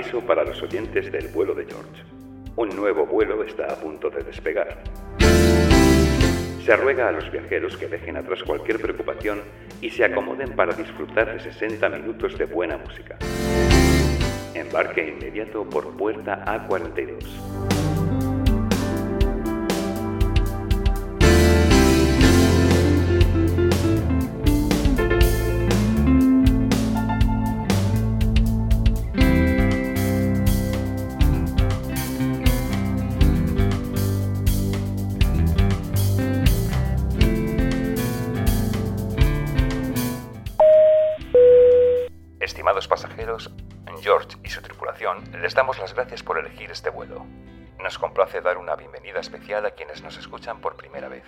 Aviso para los oyentes del vuelo de George. Un nuevo vuelo está a punto de despegar. Se ruega a los viajeros que dejen atrás cualquier preocupación y se acomoden para disfrutar de 60 minutos de buena música. Embarque inmediato por puerta A42. Les damos las gracias por elegir este vuelo. Nos complace dar una bienvenida especial a quienes nos escuchan por primera vez.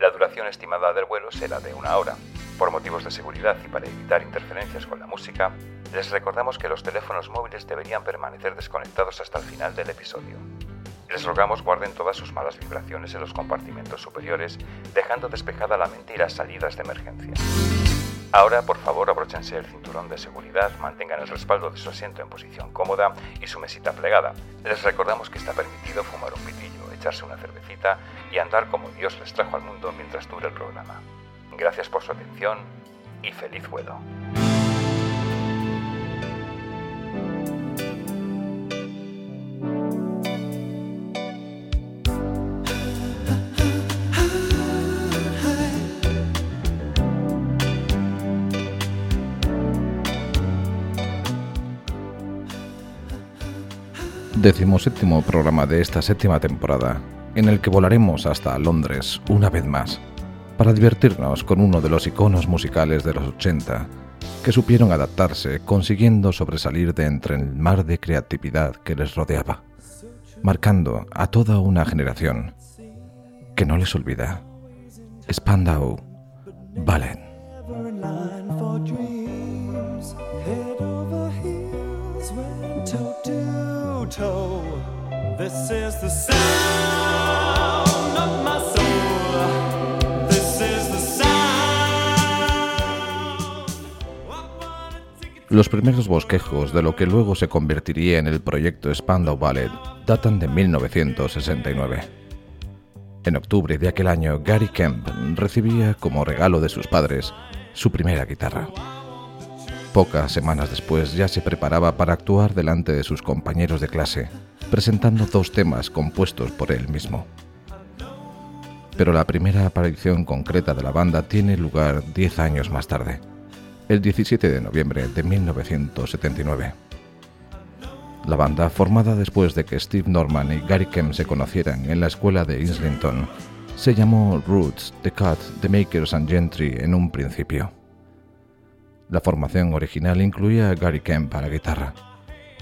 La duración estimada del vuelo será de una hora. Por motivos de seguridad y para evitar interferencias con la música, les recordamos que los teléfonos móviles deberían permanecer desconectados hasta el final del episodio. Les rogamos guarden todas sus malas vibraciones en los compartimentos superiores, dejando despejada la mente y las salidas de emergencia. Ahora, por favor, abróchense el cinturón de seguridad, mantengan el respaldo de su asiento en posición cómoda y su mesita plegada. Les recordamos que está permitido fumar un pitillo, echarse una cervecita y andar como Dios les trajo al mundo mientras dure el programa. Gracias por su atención y feliz vuelo. Decimoséptimo programa de esta séptima temporada, en el que volaremos hasta Londres una vez más, para divertirnos con uno de los iconos musicales de los 80, que supieron adaptarse consiguiendo sobresalir de entre el mar de creatividad que les rodeaba, marcando a toda una generación que no les olvida. Spandau Ballet. Los primeros bosquejos de lo que luego se convertiría en el proyecto Spandau Ballet datan de 1969. En octubre de aquel año, Gary Kemp recibía como regalo de sus padres su primera guitarra. Pocas semanas después ya se preparaba para actuar delante de sus compañeros de clase, presentando dos temas compuestos por él mismo. Pero la primera aparición concreta de la banda tiene lugar diez años más tarde, el 17 de noviembre de 1979. La banda, formada después de que Steve Norman y Gary Kemp se conocieran en la escuela de Islington, se llamó Roots, The Cut, The Makers and Gentry en un principio. La formación original incluía a Gary Kemp a la guitarra,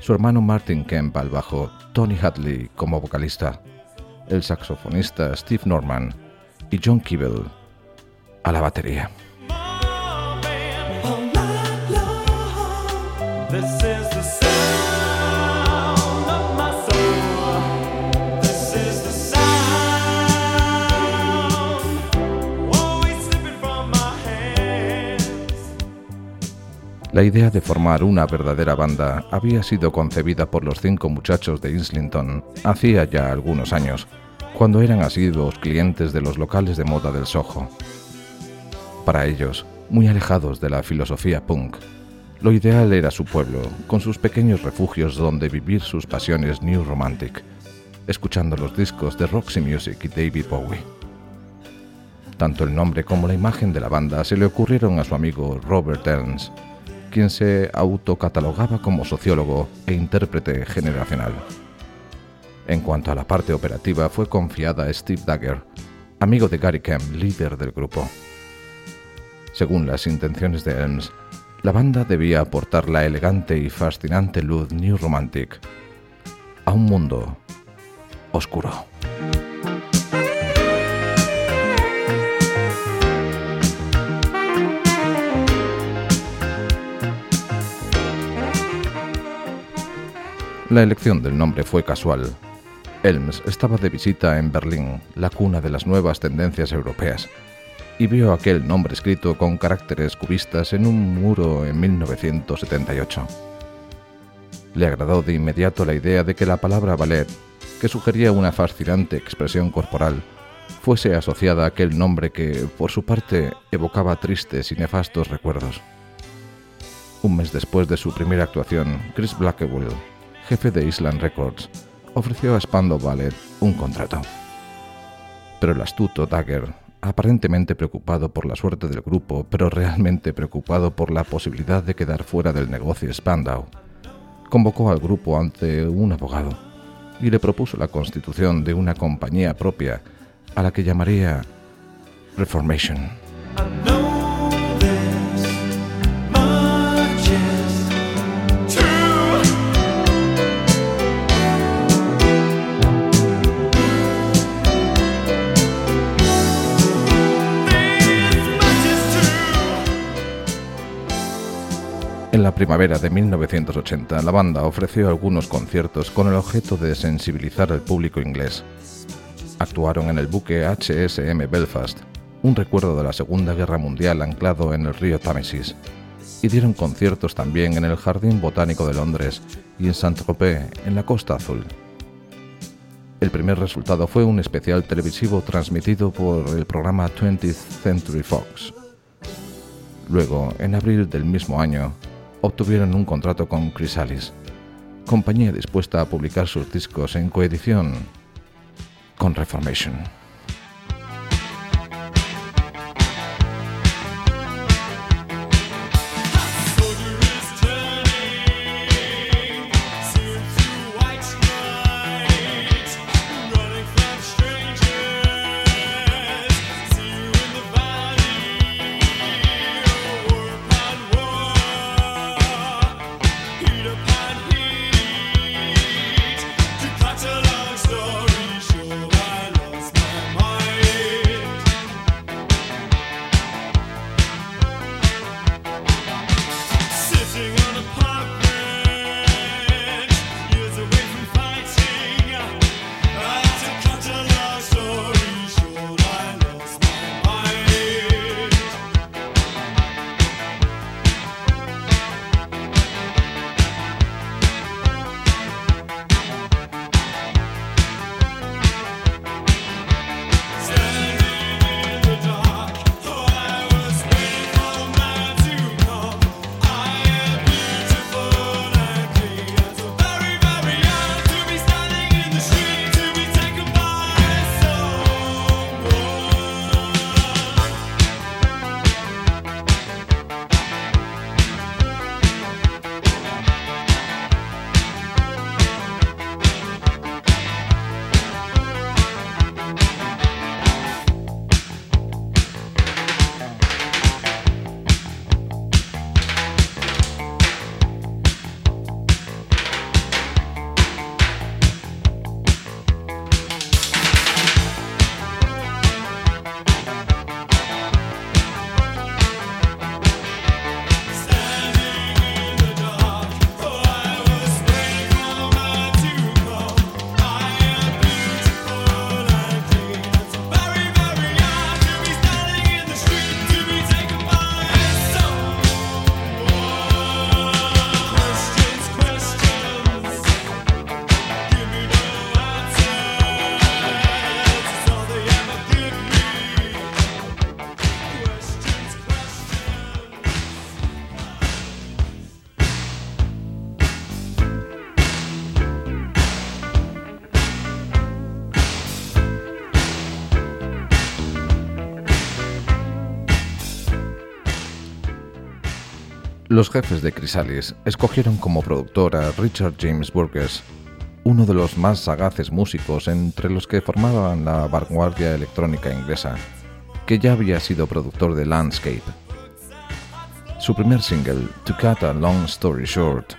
su hermano Martin Kemp al bajo, Tony Hadley como vocalista, el saxofonista Steve Norman y John Kibble a la batería. La idea de formar una verdadera banda había sido concebida por los cinco muchachos de Islington hacía ya algunos años, cuando eran asiduos clientes de los locales de moda del Soho. Para ellos, muy alejados de la filosofía punk, lo ideal era su pueblo, con sus pequeños refugios donde vivir sus pasiones New Romantic, escuchando los discos de Roxy Music y David Bowie. Tanto el nombre como la imagen de la banda se le ocurrieron a su amigo Robert Ernst, quien se autocatalogaba como sociólogo e intérprete generacional. En cuanto a la parte operativa, fue confiada a Steve Dagger, amigo de Gary Kemp, líder del grupo. Según las intenciones de Elms, la banda debía aportar la elegante y fascinante luz New Romantic a un mundo oscuro. La elección del nombre fue casual. Elms estaba de visita en Berlín, la cuna de las nuevas tendencias europeas, y vio aquel nombre escrito con caracteres cubistas en un muro en 1978. Le agradó de inmediato la idea de que la palabra ballet, que sugería una fascinante expresión corporal, fuese asociada a aquel nombre que, por su parte, evocaba tristes y nefastos recuerdos. Un mes después de su primera actuación, Chris Blackwell, jefe de Island Records, ofreció a Spandau Ballet un contrato. Pero el astuto Dagger, aparentemente preocupado por la suerte del grupo, pero realmente preocupado por la posibilidad de quedar fuera del negocio Spandau, convocó al grupo ante un abogado y le propuso la constitución de una compañía propia a la que llamaría Reformation. La primavera de 1980, la banda ofreció algunos conciertos con el objeto de sensibilizar al público inglés. Actuaron en el buque HSM Belfast, un recuerdo de la Segunda Guerra Mundial anclado en el río Támesis, y dieron conciertos también en el Jardín Botánico de Londres y en Saint-Tropez, en la Costa Azul. El primer resultado fue un especial televisivo transmitido por el programa 20th Century Fox. Luego, en abril del mismo año, obtuvieron un contrato con Chrysalis, compañía dispuesta a publicar sus discos en coedición con Reformation. Los jefes de Chrysalis escogieron como productor a Richard James Burgess, uno de los más sagaces músicos entre los que formaban la vanguardia electrónica inglesa, que ya había sido productor de Landscape. Su primer single, To Cut a Long Story Short,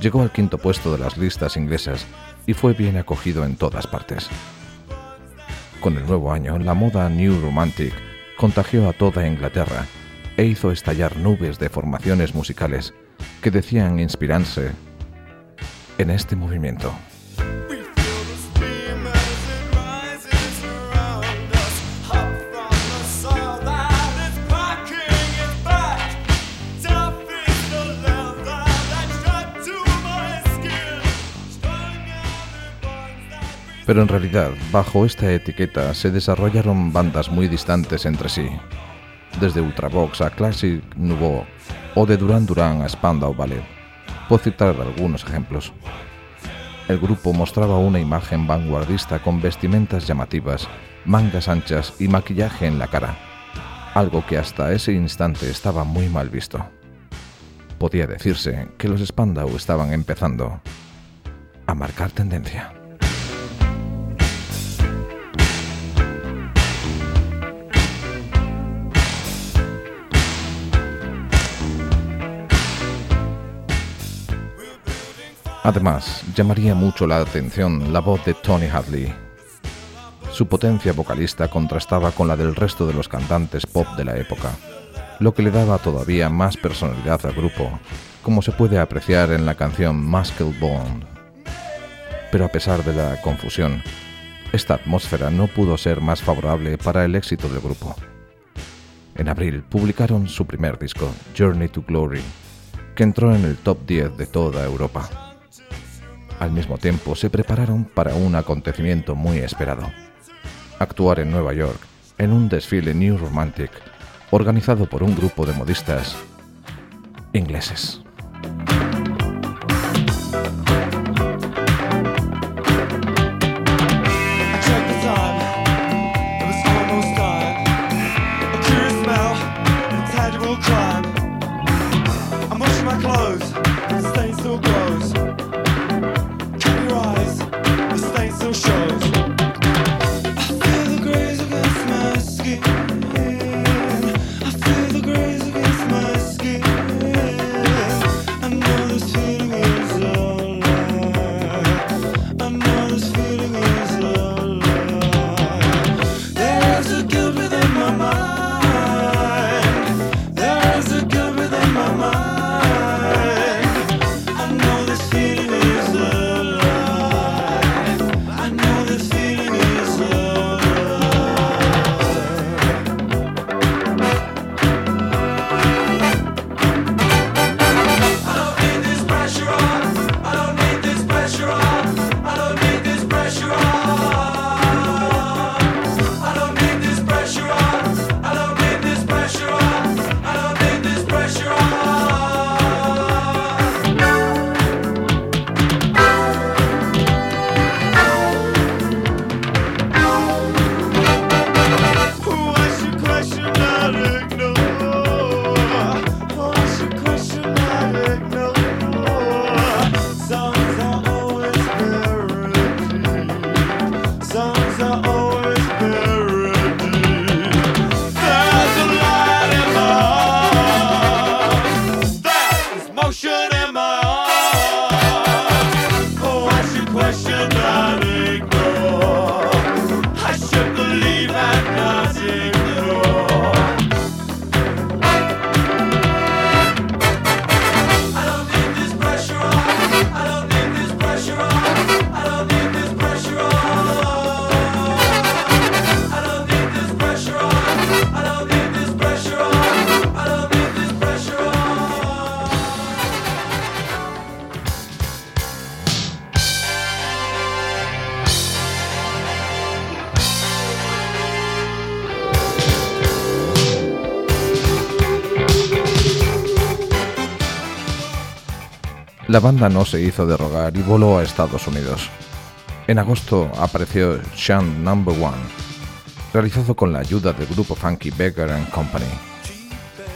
llegó al quinto puesto de las listas inglesas y fue bien acogido en todas partes. Con el nuevo año, la moda New Romantic contagió a toda Inglaterra e hizo estallar nubes de formaciones musicales que decían inspirarse en este movimiento. Pero en realidad, bajo esta etiqueta se desarrollaron bandas muy distantes entre sí, desde Ultravox a Classic Nouveau o de Duran Duran a Spandau Ballet. Puedo citar algunos ejemplos. El grupo mostraba una imagen vanguardista con vestimentas llamativas, mangas anchas y maquillaje en la cara, algo que hasta ese instante estaba muy mal visto. Podía decirse que los Spandau estaban empezando a marcar tendencia. Además, llamaría mucho la atención la voz de Tony Hadley. Su potencia vocalista contrastaba con la del resto de los cantantes pop de la época, lo que le daba todavía más personalidad al grupo, como se puede apreciar en la canción Muscle Bond. Pero a pesar de la confusión, esta atmósfera no pudo ser más favorable para el éxito del grupo. En abril publicaron su primer disco, Journey to Glory, que entró en el top 10 de toda Europa. Al mismo tiempo se prepararon para un acontecimiento muy esperado. Actuar en Nueva York, en un desfile New Romantic, organizado por un grupo de modistas ingleses. La banda no se hizo de rogar y voló a Estados Unidos. En agosto apareció Shan Number One, realizado con la ayuda del grupo funky Becker and Company.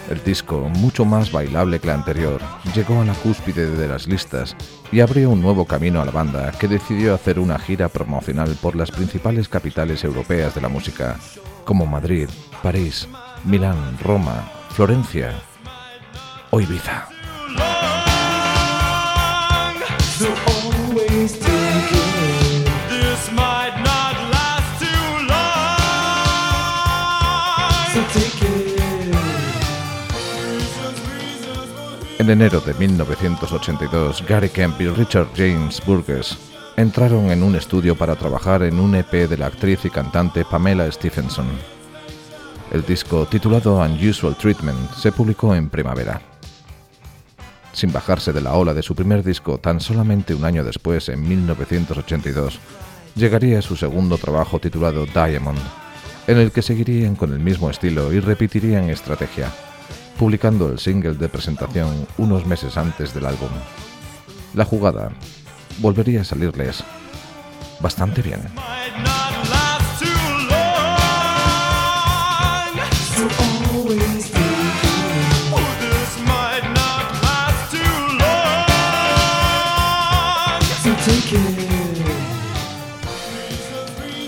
El disco, mucho más bailable que el anterior, llegó a la cúspide de las listas y abrió un nuevo camino a la banda que decidió hacer una gira promocional por las principales capitales europeas de la música, como Madrid, París, Milán, Roma, Florencia o Ibiza. En enero de 1982, Gary Kemp y Richard James Burgess entraron en un estudio para trabajar en un EP de la actriz y cantante Pamela Stephenson. El disco, titulado Unusual Treatment, se publicó en primavera. Sin bajarse de la ola de su primer disco tan solamente un año después, en 1982, llegaría su segundo trabajo titulado Diamond, en el que seguirían con el mismo estilo y repetirían estrategia, publicando el single de presentación unos meses antes del álbum. La jugada volvería a salirles bastante bien.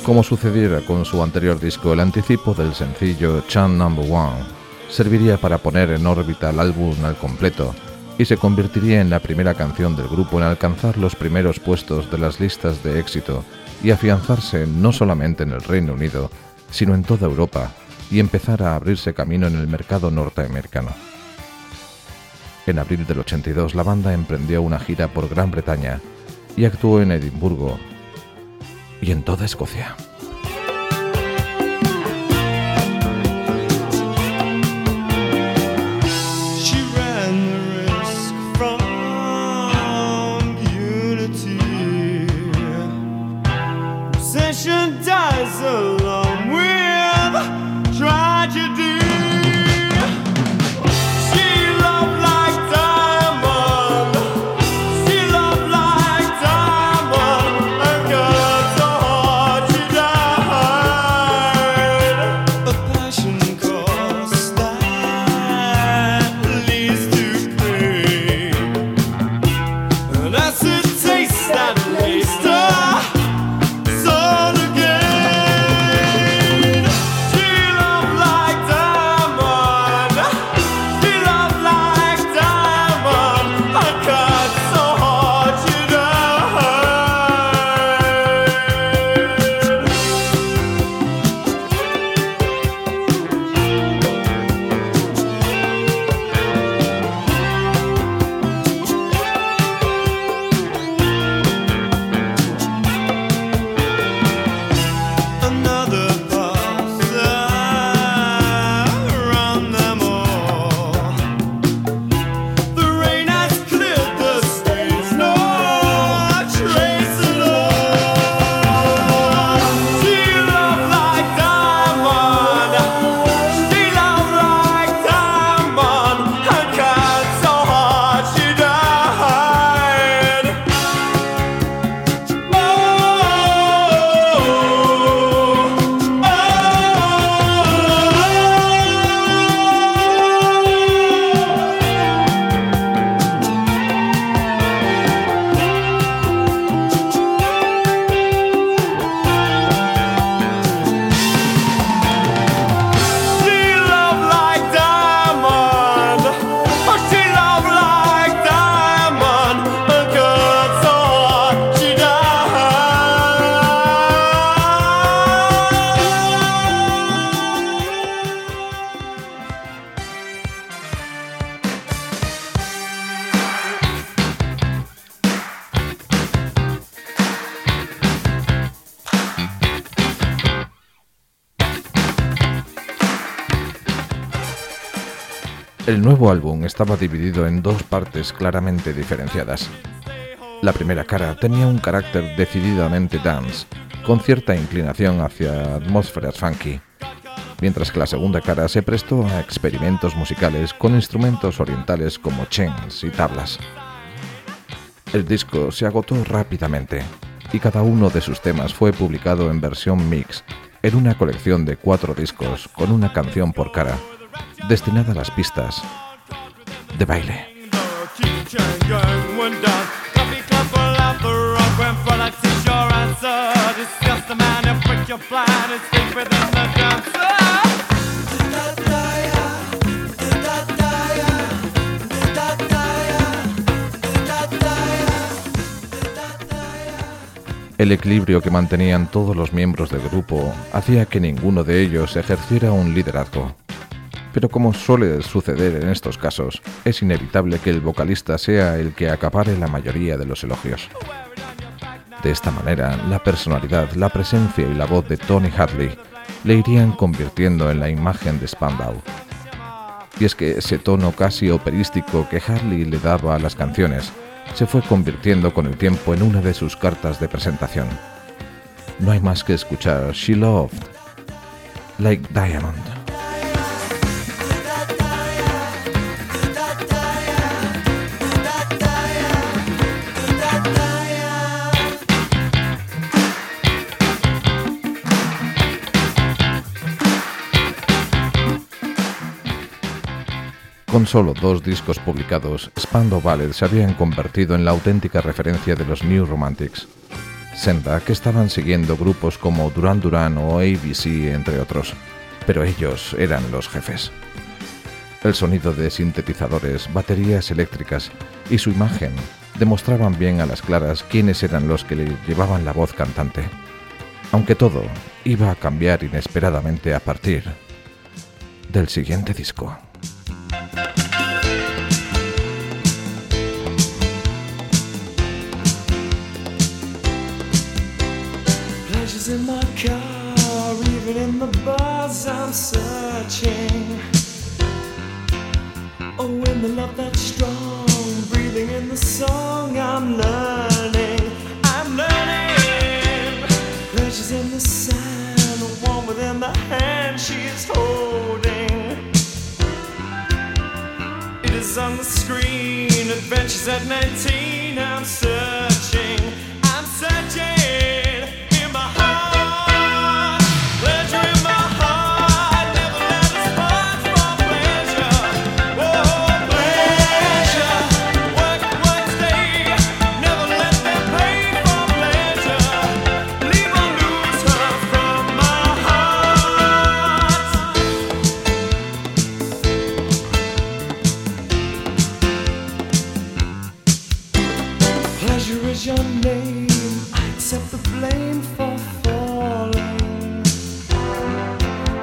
Como sucediera con su anterior disco, el anticipo del sencillo Chan Number One serviría para poner en órbita el álbum al completo y se convertiría en la primera canción del grupo en alcanzar los primeros puestos de las listas de éxito y afianzarse no solamente en el Reino Unido, sino en toda Europa y empezar a abrirse camino en el mercado norteamericano. En abril del 82 la banda emprendió una gira por Gran Bretaña y actuó en Edimburgo, y en toda Escocia. El nuevo álbum estaba dividido en dos partes claramente diferenciadas. La primera cara tenía un carácter decididamente dance, con cierta inclinación hacia atmósferas funky, mientras que la segunda cara se prestó a experimentos musicales con instrumentos orientales como chens y tablas. El disco se agotó rápidamente y cada uno de sus temas fue publicado en versión mix en una colección de cuatro discos con una canción por cara destinada a las pistas de baile. El equilibrio que mantenían todos los miembros del grupo hacía que ninguno de ellos ejerciera un liderazgo pero como suele suceder en estos casos, es inevitable que el vocalista sea el que acapare la mayoría de los elogios. De esta manera, la personalidad, la presencia y la voz de Tony Hadley le irían convirtiendo en la imagen de Spandau. Y es que ese tono casi operístico que Hadley le daba a las canciones se fue convirtiendo con el tiempo en una de sus cartas de presentación. no hay más que escuchar She Loved Like Diamond. Con solo dos discos publicados, Spandau Ballet se habían convertido en la auténtica referencia de los New Romantics, senda que estaban siguiendo grupos como Duran Duran o ABC, entre otros, pero ellos eran los jefes. El sonido de sintetizadores, baterías eléctricas y su imagen demostraban bien a las claras quiénes eran los que le llevaban la voz cantante, aunque todo iba a cambiar inesperadamente a partir del siguiente disco. The love that's strong, breathing in the song, I'm learning. I'm learning. Pleasures in the sand, warm within the hand she is holding. It is on the screen, adventures at 19, Danger is your name. I accept the blame for falling.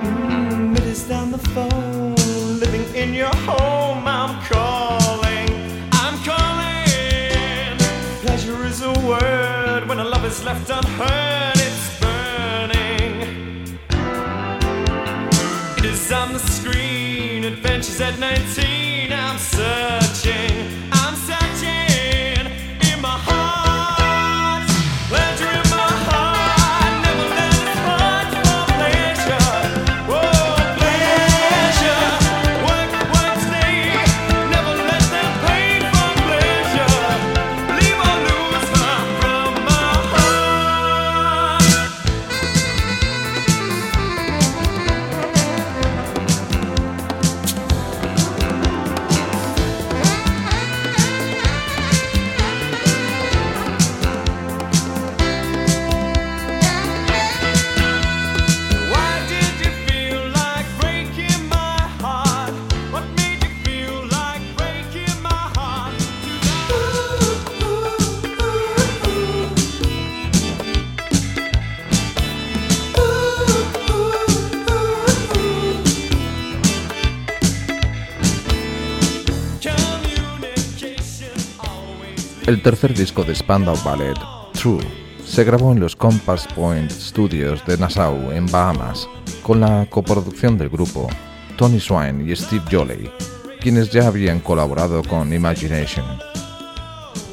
Mm, it is down the phone. Living in your home, I'm calling. I'm calling. Pleasure is a word when a love is left unheard. It's burning. It is on the screen. Adventures at 19. El tercer disco de Spandau Ballet, True, se grabó en los Compass Point Studios de Nassau, en Bahamas, con la coproducción del grupo Tony Swine y Steve Jolly, quienes ya habían colaborado con Imagination.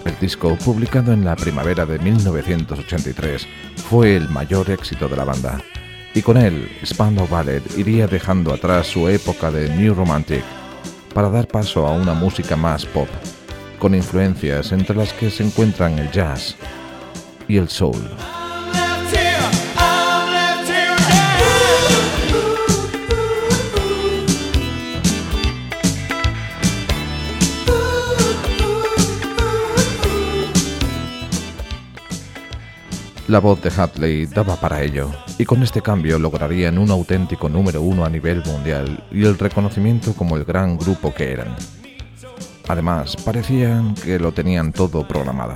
El disco, publicado en la primavera de 1983, fue el mayor éxito de la banda, y con él Spandau Ballet iría dejando atrás su época de New Romantic para dar paso a una música más pop con influencias entre las que se encuentran el jazz y el soul. La voz de Hatley daba para ello, y con este cambio lograrían un auténtico número uno a nivel mundial y el reconocimiento como el gran grupo que eran. Además, parecían que lo tenían todo programado.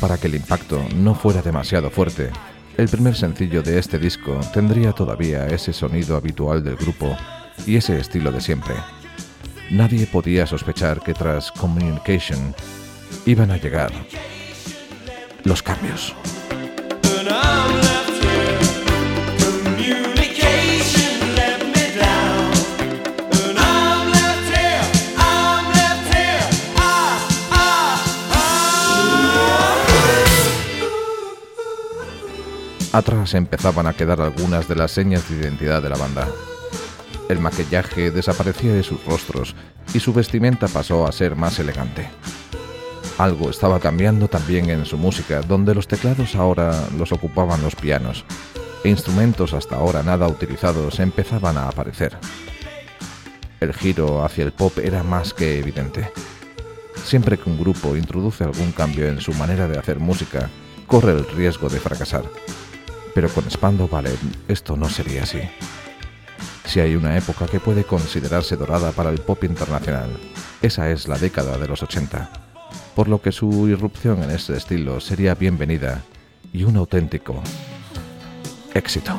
Para que el impacto no fuera demasiado fuerte, el primer sencillo de este disco tendría todavía ese sonido habitual del grupo y ese estilo de siempre. Nadie podía sospechar que tras Communication iban a llegar los cambios. Atrás empezaban a quedar algunas de las señas de identidad de la banda. El maquillaje desaparecía de sus rostros y su vestimenta pasó a ser más elegante. Algo estaba cambiando también en su música, donde los teclados ahora los ocupaban los pianos, e instrumentos hasta ahora nada utilizados empezaban a aparecer. El giro hacia el pop era más que evidente. Siempre que un grupo introduce algún cambio en su manera de hacer música, corre el riesgo de fracasar. Pero con Spando Ballet esto no sería así. Si hay una época que puede considerarse dorada para el pop internacional, esa es la década de los 80, por lo que su irrupción en este estilo sería bienvenida y un auténtico éxito.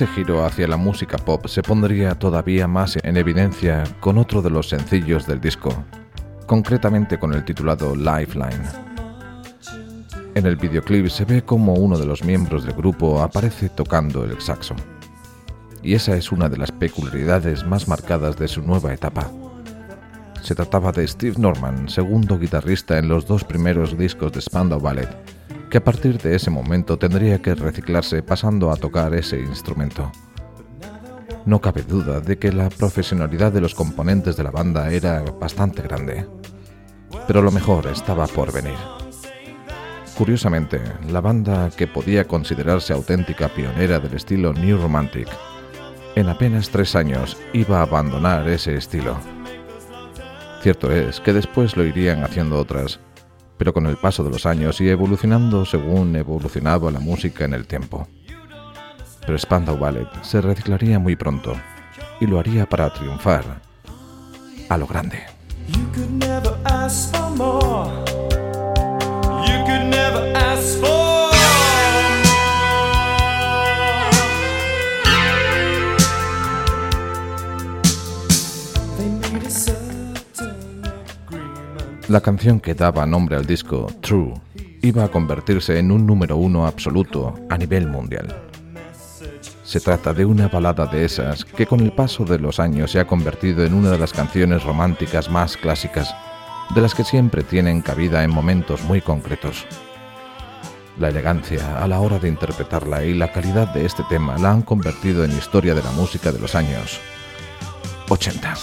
Ese giro hacia la música pop se pondría todavía más en evidencia con otro de los sencillos del disco, concretamente con el titulado Lifeline. En el videoclip se ve como uno de los miembros del grupo aparece tocando el saxo. Y esa es una de las peculiaridades más marcadas de su nueva etapa. Se trataba de Steve Norman, segundo guitarrista en los dos primeros discos de Spandau Ballet, que a partir de ese momento tendría que reciclarse pasando a tocar ese instrumento. No cabe duda de que la profesionalidad de los componentes de la banda era bastante grande, pero lo mejor estaba por venir. Curiosamente, la banda que podía considerarse auténtica pionera del estilo New Romantic, en apenas tres años iba a abandonar ese estilo. Cierto es que después lo irían haciendo otras, pero con el paso de los años y evolucionando según evolucionaba la música en el tiempo. Pero Spandau Ballet se reciclaría muy pronto y lo haría para triunfar a lo grande. La canción que daba nombre al disco, True, iba a convertirse en un número uno absoluto a nivel mundial. Se trata de una balada de esas que con el paso de los años se ha convertido en una de las canciones románticas más clásicas, de las que siempre tienen cabida en momentos muy concretos. La elegancia a la hora de interpretarla y la calidad de este tema la han convertido en historia de la música de los años 80.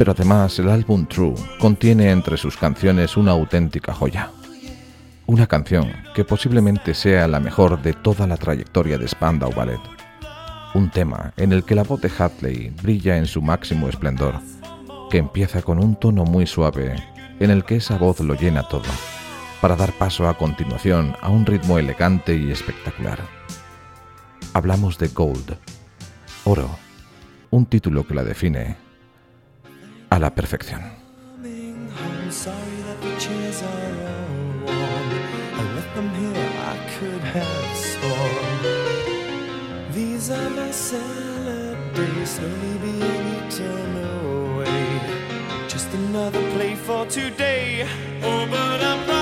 Pero además el álbum True contiene entre sus canciones una auténtica joya. Una canción que posiblemente sea la mejor de toda la trayectoria de Spandau Ballet. Un tema en el que la voz de Hadley brilla en su máximo esplendor, que empieza con un tono muy suave en el que esa voz lo llena todo, para dar paso a continuación a un ritmo elegante y espectacular. Hablamos de Gold, oro, un título que la define a la perfección. Just another play for today. Oh, but I'm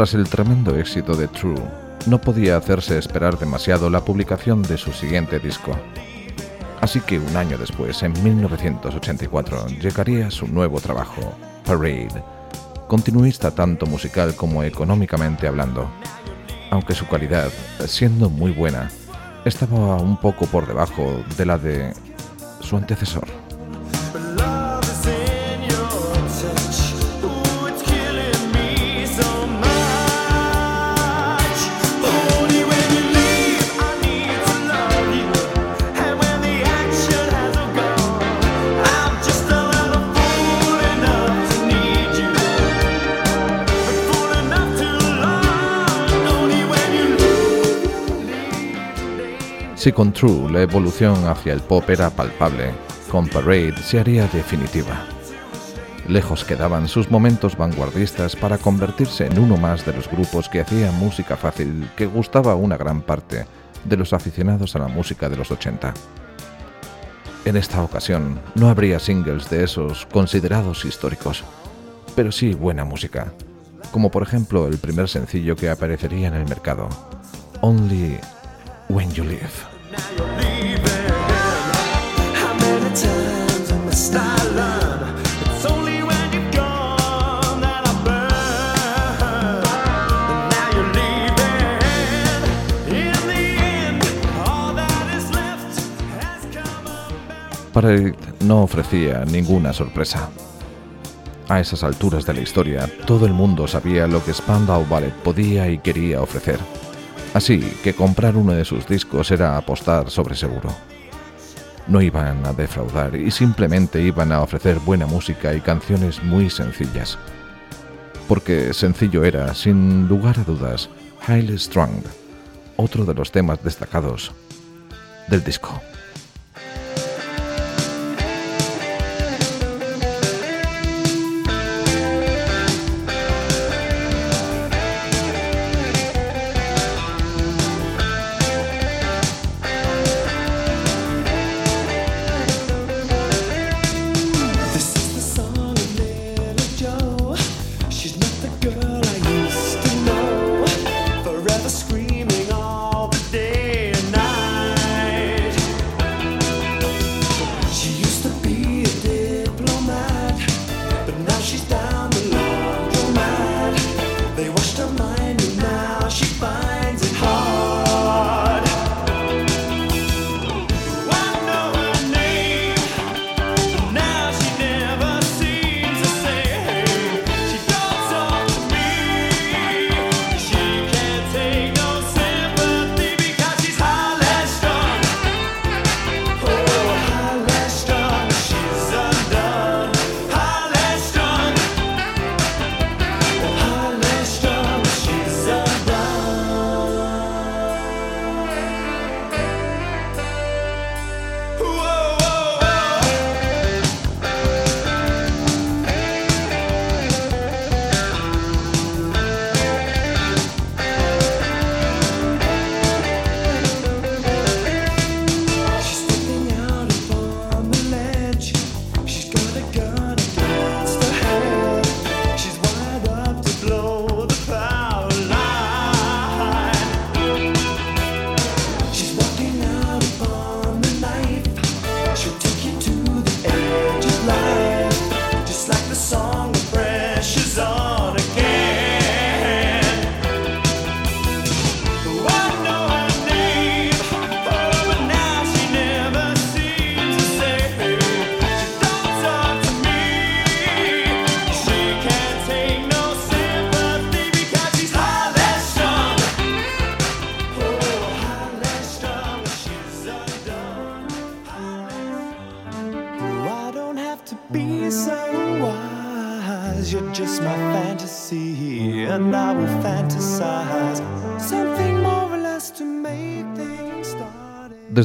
Tras el tremendo éxito de True, no podía hacerse esperar demasiado la publicación de su siguiente disco. Así que un año después, en 1984, llegaría su nuevo trabajo, Parade, continuista tanto musical como económicamente hablando. Aunque su calidad, siendo muy buena, estaba un poco por debajo de la de su antecesor. Si con True la evolución hacia el pop era palpable, con Parade se haría definitiva. Lejos quedaban sus momentos vanguardistas para convertirse en uno más de los grupos que hacía música fácil que gustaba a una gran parte de los aficionados a la música de los 80. En esta ocasión no habría singles de esos considerados históricos, pero sí buena música, como por ejemplo el primer sencillo que aparecería en el mercado, Only When You Live. No ofrecía ninguna sorpresa. A esas alturas de la historia, todo el mundo sabía lo que Spandau Ballet podía y quería ofrecer. Así que comprar uno de sus discos era apostar sobre seguro. No iban a defraudar y simplemente iban a ofrecer buena música y canciones muy sencillas. Porque sencillo era, sin lugar a dudas, Highly Strong, otro de los temas destacados del disco.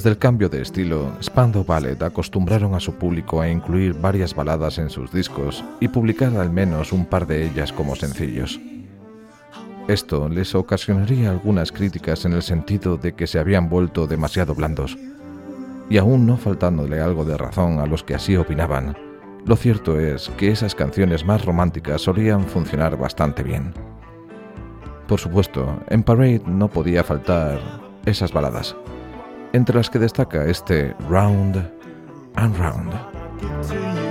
Desde el cambio de estilo, Spandau Ballet acostumbraron a su público a incluir varias baladas en sus discos y publicar al menos un par de ellas como sencillos. Esto les ocasionaría algunas críticas en el sentido de que se habían vuelto demasiado blandos. Y aún no faltándole algo de razón a los que así opinaban, lo cierto es que esas canciones más románticas solían funcionar bastante bien. Por supuesto, en Parade no podía faltar esas baladas entre las que destaca este Round and Round.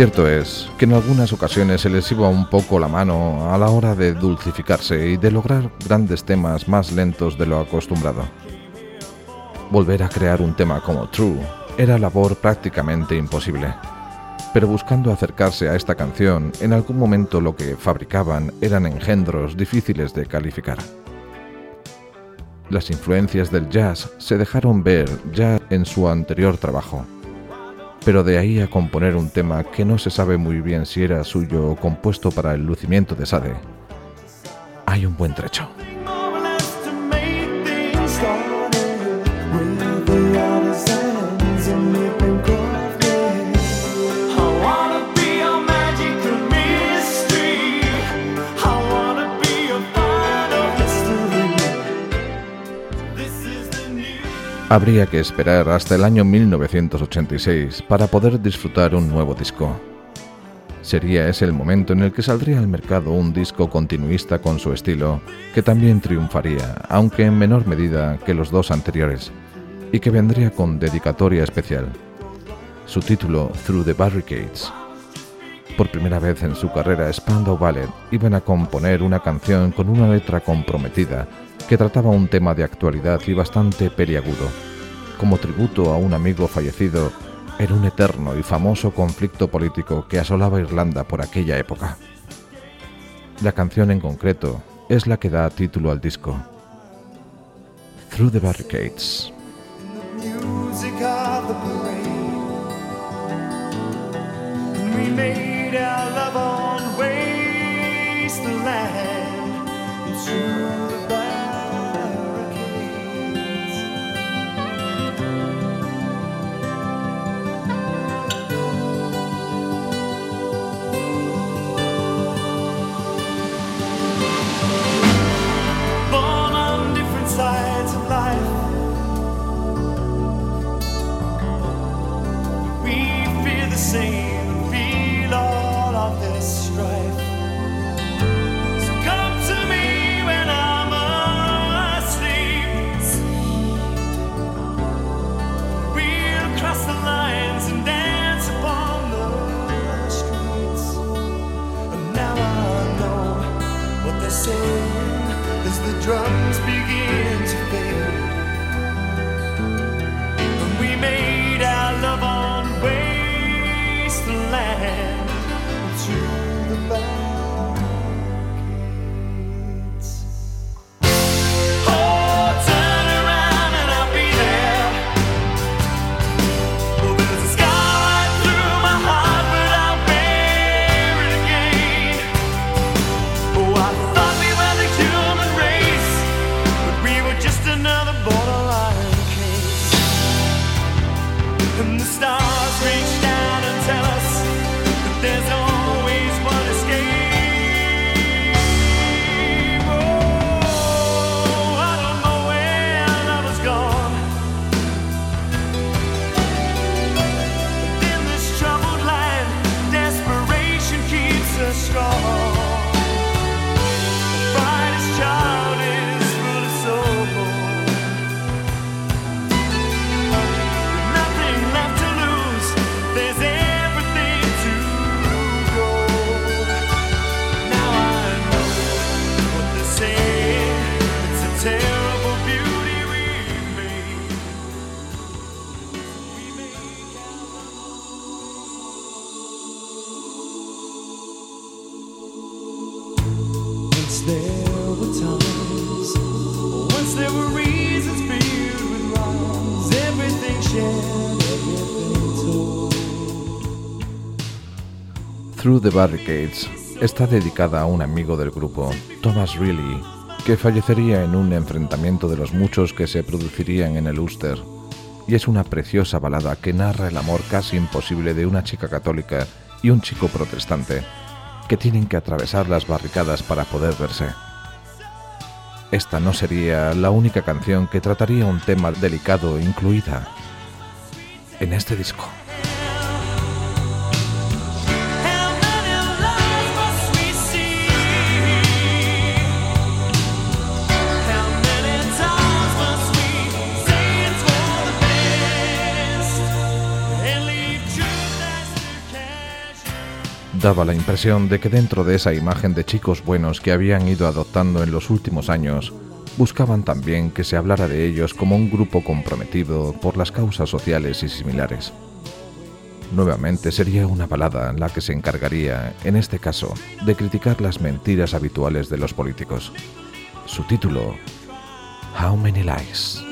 Cierto es que en algunas ocasiones se les iba un poco la mano a la hora de dulcificarse y de lograr grandes temas más lentos de lo acostumbrado. Volver a crear un tema como True era labor prácticamente imposible, pero buscando acercarse a esta canción, en algún momento lo que fabricaban eran engendros difíciles de calificar. Las influencias del jazz se dejaron ver ya en su anterior trabajo pero de ahí a componer un tema que no se sabe muy bien si era suyo o compuesto para el lucimiento de Sade, hay un buen trecho. Habría que esperar hasta el año 1986 para poder disfrutar un nuevo disco. Sería ese el momento en el que saldría al mercado un disco continuista con su estilo, que también triunfaría, aunque en menor medida que los dos anteriores, y que vendría con dedicatoria especial. Su título, Through the Barricades. Por primera vez en su carrera, Spandau Ballet iban a componer una canción con una letra comprometida que trataba un tema de actualidad y bastante periagudo, como tributo a un amigo fallecido en un eterno y famoso conflicto político que asolaba Irlanda por aquella época. La canción en concreto es la que da título al disco. Through the Barricades. Through the Barricades está dedicada a un amigo del grupo, Thomas Reilly, que fallecería en un enfrentamiento de los muchos que se producirían en el Ulster, y es una preciosa balada que narra el amor casi imposible de una chica católica y un chico protestante, que tienen que atravesar las barricadas para poder verse. Esta no sería la única canción que trataría un tema delicado incluida en este disco. Daba la impresión de que dentro de esa imagen de chicos buenos que habían ido adoptando en los últimos años, buscaban también que se hablara de ellos como un grupo comprometido por las causas sociales y similares. Nuevamente sería una balada la que se encargaría, en este caso, de criticar las mentiras habituales de los políticos. Su título, How Many Lies.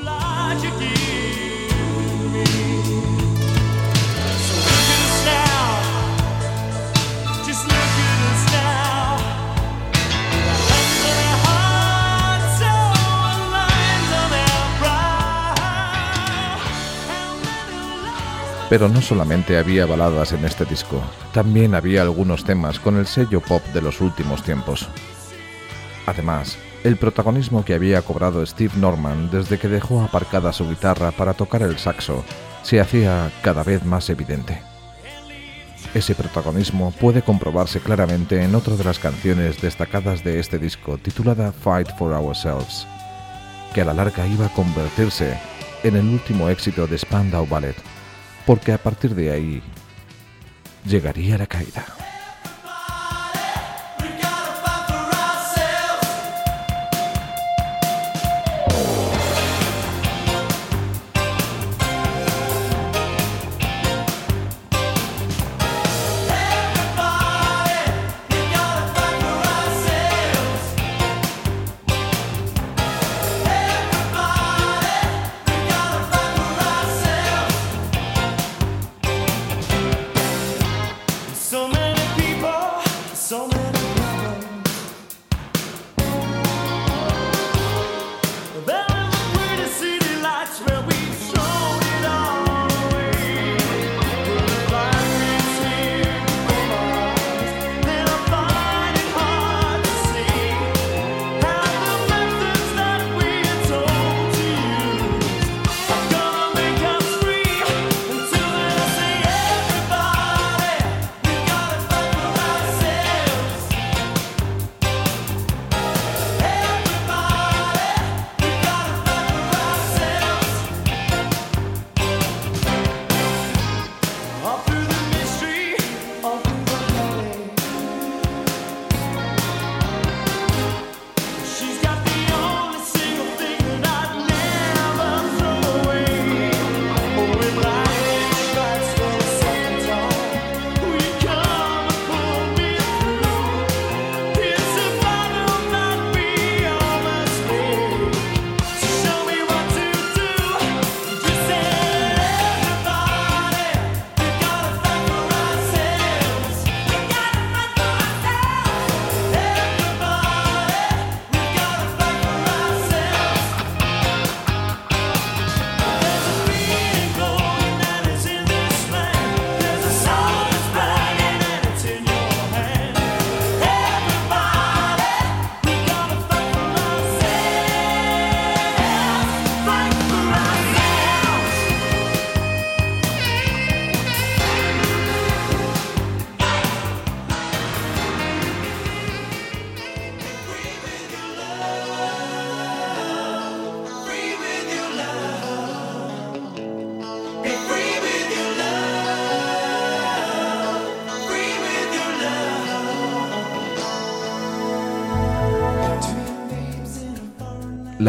Pero no solamente había baladas en este disco, también había algunos temas con el sello pop de los últimos tiempos. Además, el protagonismo que había cobrado Steve Norman desde que dejó aparcada su guitarra para tocar el saxo se hacía cada vez más evidente. Ese protagonismo puede comprobarse claramente en otra de las canciones destacadas de este disco, titulada Fight for Ourselves, que a la larga iba a convertirse en el último éxito de Spandau Ballet, porque a partir de ahí llegaría la caída.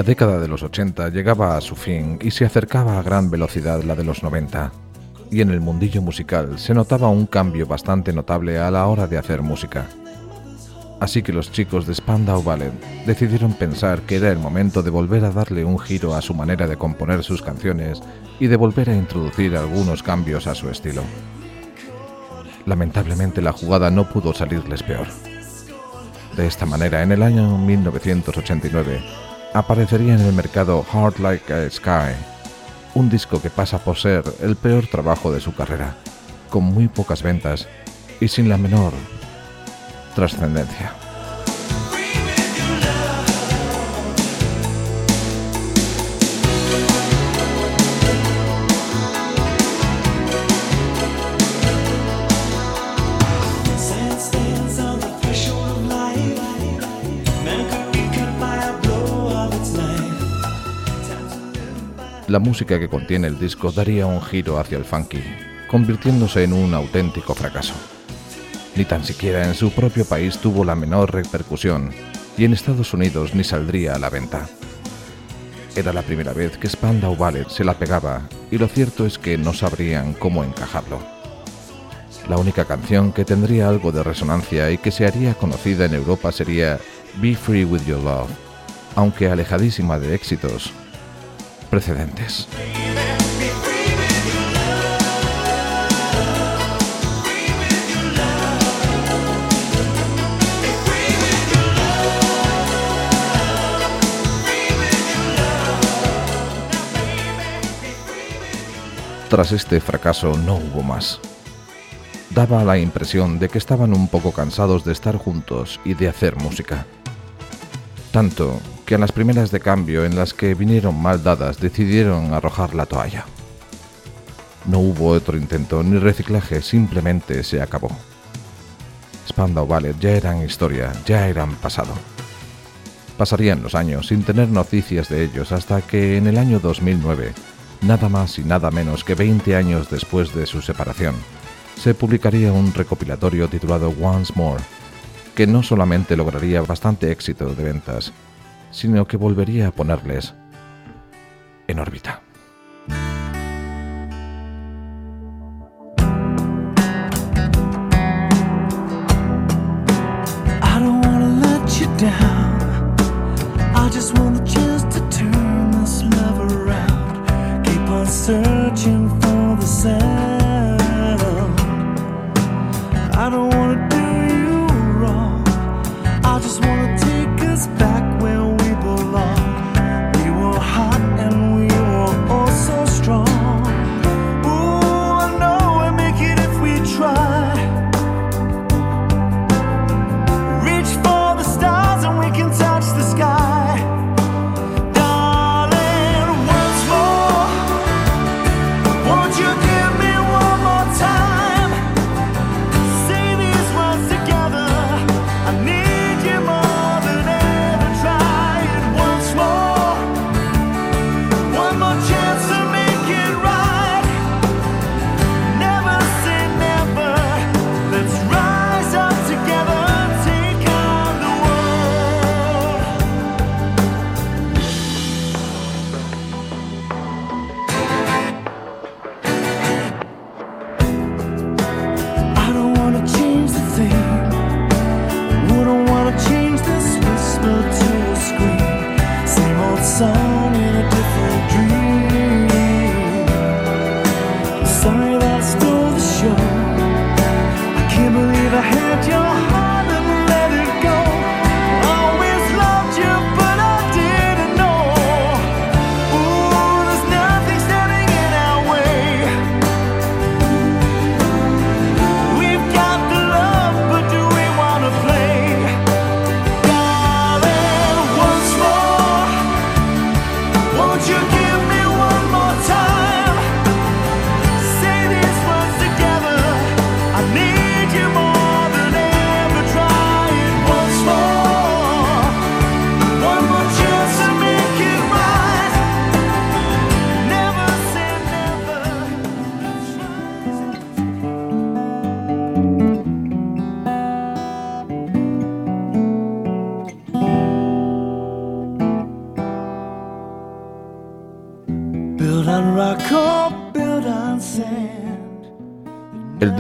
La década de los 80 llegaba a su fin y se acercaba a gran velocidad la de los 90, y en el mundillo musical se notaba un cambio bastante notable a la hora de hacer música. Así que los chicos de Spandau Ballet decidieron pensar que era el momento de volver a darle un giro a su manera de componer sus canciones y de volver a introducir algunos cambios a su estilo. Lamentablemente la jugada no pudo salirles peor. De esta manera, en el año 1989, aparecería en el mercado Heart Like a Sky, un disco que pasa por ser el peor trabajo de su carrera, con muy pocas ventas y sin la menor trascendencia. La música que contiene el disco daría un giro hacia el funky, convirtiéndose en un auténtico fracaso. Ni tan siquiera en su propio país tuvo la menor repercusión y en Estados Unidos ni saldría a la venta. Era la primera vez que Spandau Ballet se la pegaba y lo cierto es que no sabrían cómo encajarlo. La única canción que tendría algo de resonancia y que se haría conocida en Europa sería Be Free With Your Love, aunque alejadísima de éxitos, precedentes. Tras este fracaso no hubo más. Daba la impresión de que estaban un poco cansados de estar juntos y de hacer música. Tanto que en las primeras de cambio en las que vinieron mal dadas decidieron arrojar la toalla. No hubo otro intento ni reciclaje, simplemente se acabó. Spandau Ballet ya eran historia, ya eran pasado. Pasarían los años sin tener noticias de ellos hasta que en el año 2009, nada más y nada menos que 20 años después de su separación, se publicaría un recopilatorio titulado Once More, que no solamente lograría bastante éxito de ventas, sino que volvería a ponerles en órbita.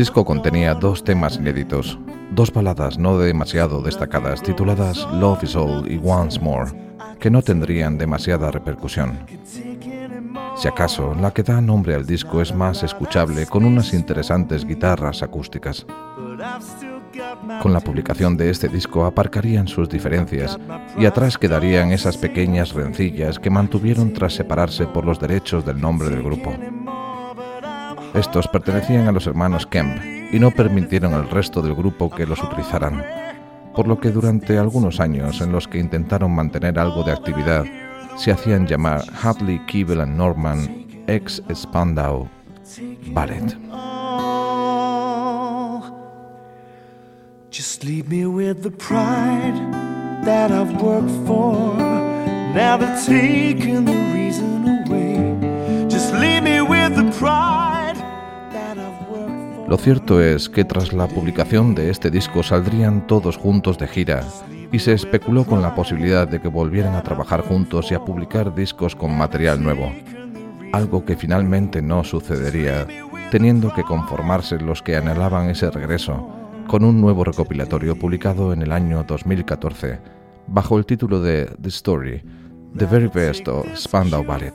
Disco contenía dos temas inéditos, dos baladas no demasiado destacadas tituladas Love is All y Once More, que no tendrían demasiada repercusión. Si acaso, la que da nombre al disco es más escuchable con unas interesantes guitarras acústicas. Con la publicación de este disco aparcarían sus diferencias y atrás quedarían esas pequeñas rencillas que mantuvieron tras separarse por los derechos del nombre del grupo. Estos pertenecían a los hermanos Kemp y no permitieron al resto del grupo que los utilizaran, por lo que durante algunos años en los que intentaron mantener algo de actividad, se hacían llamar Hadley, Keeble and Norman ex Spandau Ballet. Just leave me with the pride that I've worked for. Now they're taking the reason away. Just leave me with the pride. Lo cierto es que tras la publicación de este disco saldrían todos juntos de gira y se especuló con la posibilidad de que volvieran a trabajar juntos y a publicar discos con material nuevo, algo que finalmente no sucedería, teniendo que conformarse los que anhelaban ese regreso con un nuevo recopilatorio publicado en el año 2014 bajo el título de The Story, The Very Best of Spandau Ballet,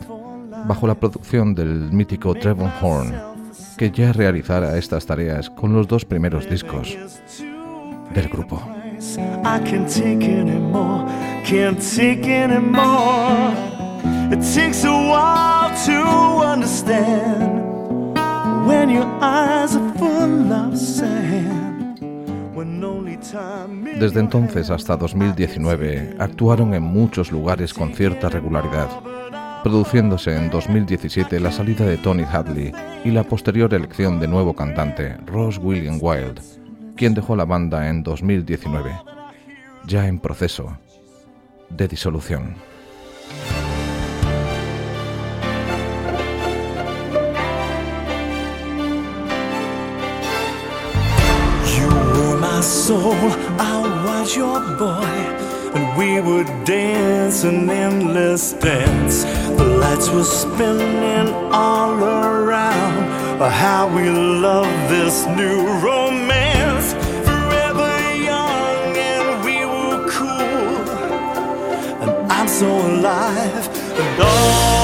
bajo la producción del mítico Trevor Horn que ya realizara estas tareas con los dos primeros discos del grupo. Desde entonces hasta 2019 actuaron en muchos lugares con cierta regularidad produciéndose en 2017 la salida de Tony Hadley y la posterior elección de nuevo cantante, Ross William Wild, quien dejó la banda en 2019, ya en proceso de disolución. And we would dance an endless dance. The lights were spinning all around. How we love this new romance. Forever young and we were cool. And I'm so alive and all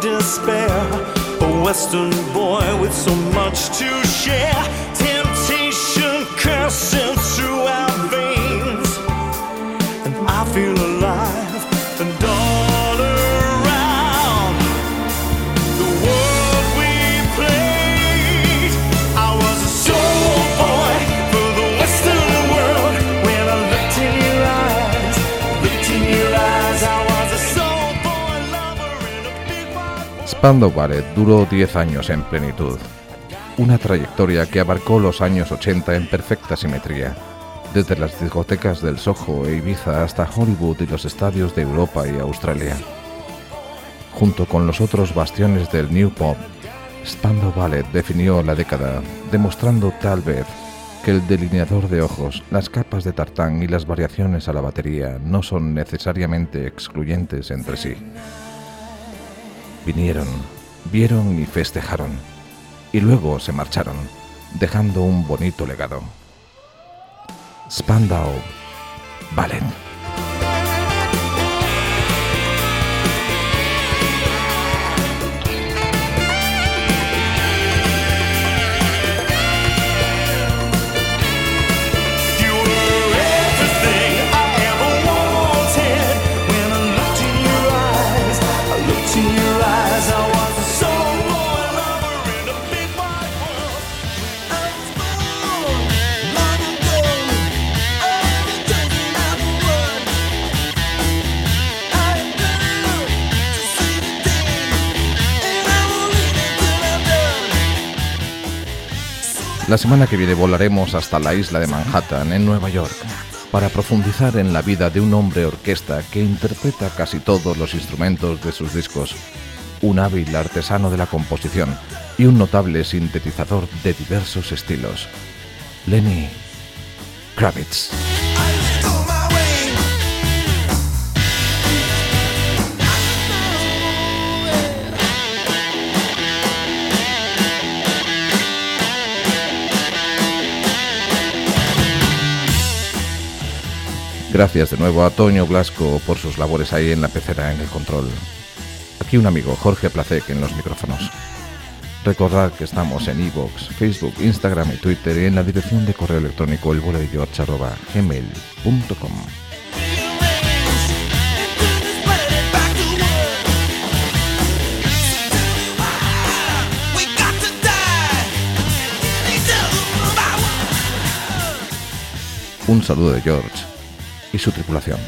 despair. A western boy with so much to share. Spandau Ballet duró 10 años en plenitud, una trayectoria que abarcó los años 80 en perfecta simetría, desde las discotecas del Soho e Ibiza hasta Hollywood y los estadios de Europa y Australia. Junto con los otros bastiones del New Pop, Spandau Ballet definió la década, demostrando tal vez que el delineador de ojos, las capas de tartán y las variaciones a la batería no son necesariamente excluyentes entre sí. Vinieron, vieron y festejaron, y luego se marcharon, dejando un bonito legado. Spandau Ballet. La semana que viene volaremos hasta la isla de Manhattan, en Nueva York, para profundizar en la vida de un hombre orquesta que interpreta casi todos los instrumentos de sus discos, un hábil artesano de la composición y un notable sintetizador de diversos estilos, Lenny Kravitz. Gracias de nuevo a Toño Blasco por sus labores ahí en la pecera en el control. Aquí un amigo, Jorge Placek, en los micrófonos. Recordad que estamos en iVoox, Facebook, Instagram y Twitter y en la dirección de correo electrónico elvuelodegeorge.gmail.com Un saludo de George y su tripulación.